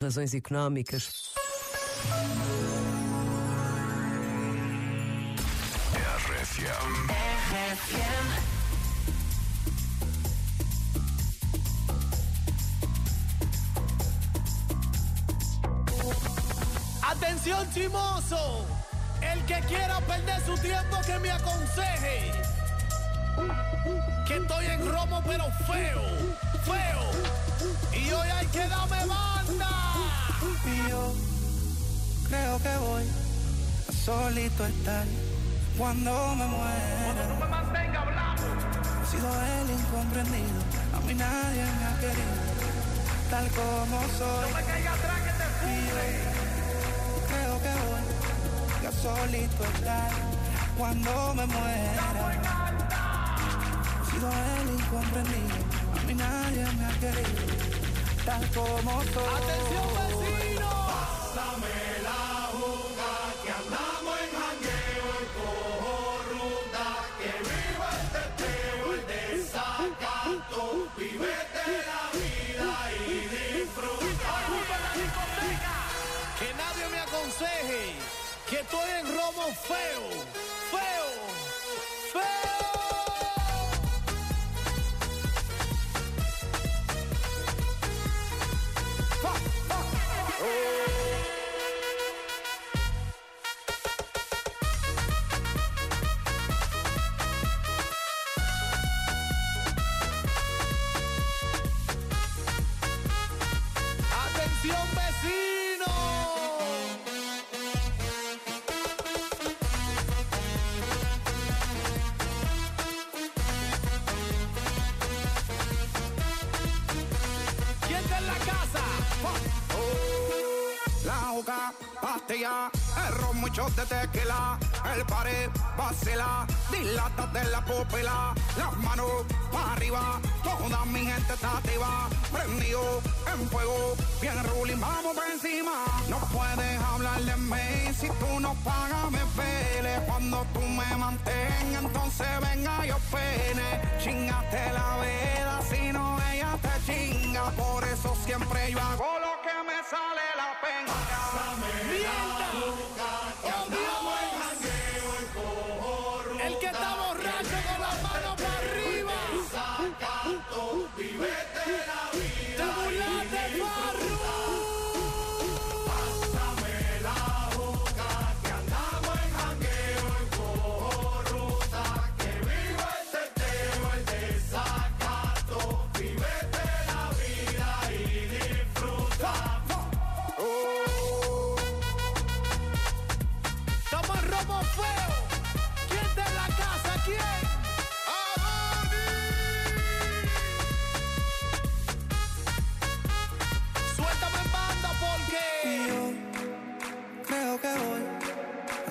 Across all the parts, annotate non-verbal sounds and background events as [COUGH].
razões económicas. Atención chimoso, el que quiera perder su tiempo que me aconseje. Que estoy en romo pero feo, feo. Y hoy que voy a solito estar cuando me muera. No me mantenga hablando. He sido el incomprendido, a mí nadie me ha querido, tal como soy. No me caiga atrás que te yo creo que voy a solito estar cuando me muera. He sido el incomprendido, a mí nadie me ha querido, tal como soy. Atención vecino. Que nadie me aconseje que estoy en romo feo, feo, feo. Juca, pastilla, el mucho de tequila, el pared, vacila, dilata de la pupila, las manos para arriba, toda mi gente está activa, prendido en fuego, bien ruling, vamos por encima, no puedes hablar de mí, si tú no pagas me pele, cuando tú me mantengas, entonces venga yo pene, chingate la veda, si no ella te chinga, por eso siempre yo hago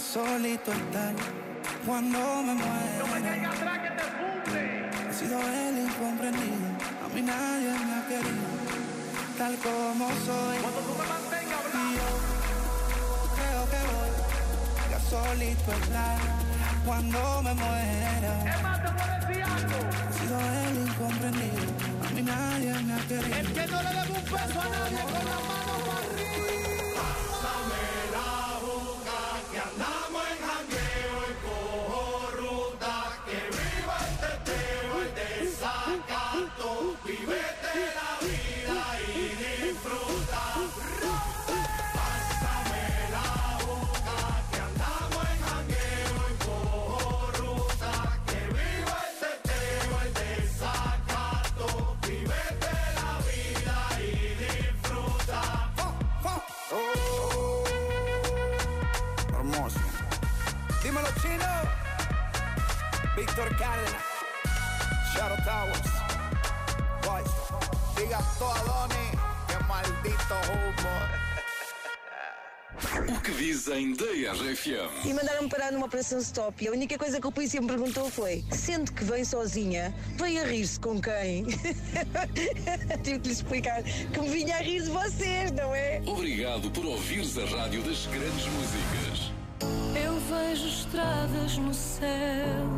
solito estar cuando me muera. atrás que te funde. He sido el incomprendido, a mí nadie me ha querido, tal como soy. Cuando tú me mantengas Y yo creo que voy a solito estar cuando me muera. Es más, te puedo decir algo. He sido el incomprendido, a mí nadie me ha querido. El que no le debe un peso a nadie con la mano para arriba. Víctor Cárdenas. Shadow Towers. Boys. Que maldito humo. O que dizem da RFM? E mandaram-me parar numa operação stop. E a única coisa que o polícia me perguntou foi: sendo que veio sozinha, veio a rir-se com quem? [LAUGHS] Tive que lhe explicar que me vinha a rir de vocês, não é? Obrigado por ouvires a rádio das grandes músicas. Vejo estradas no céu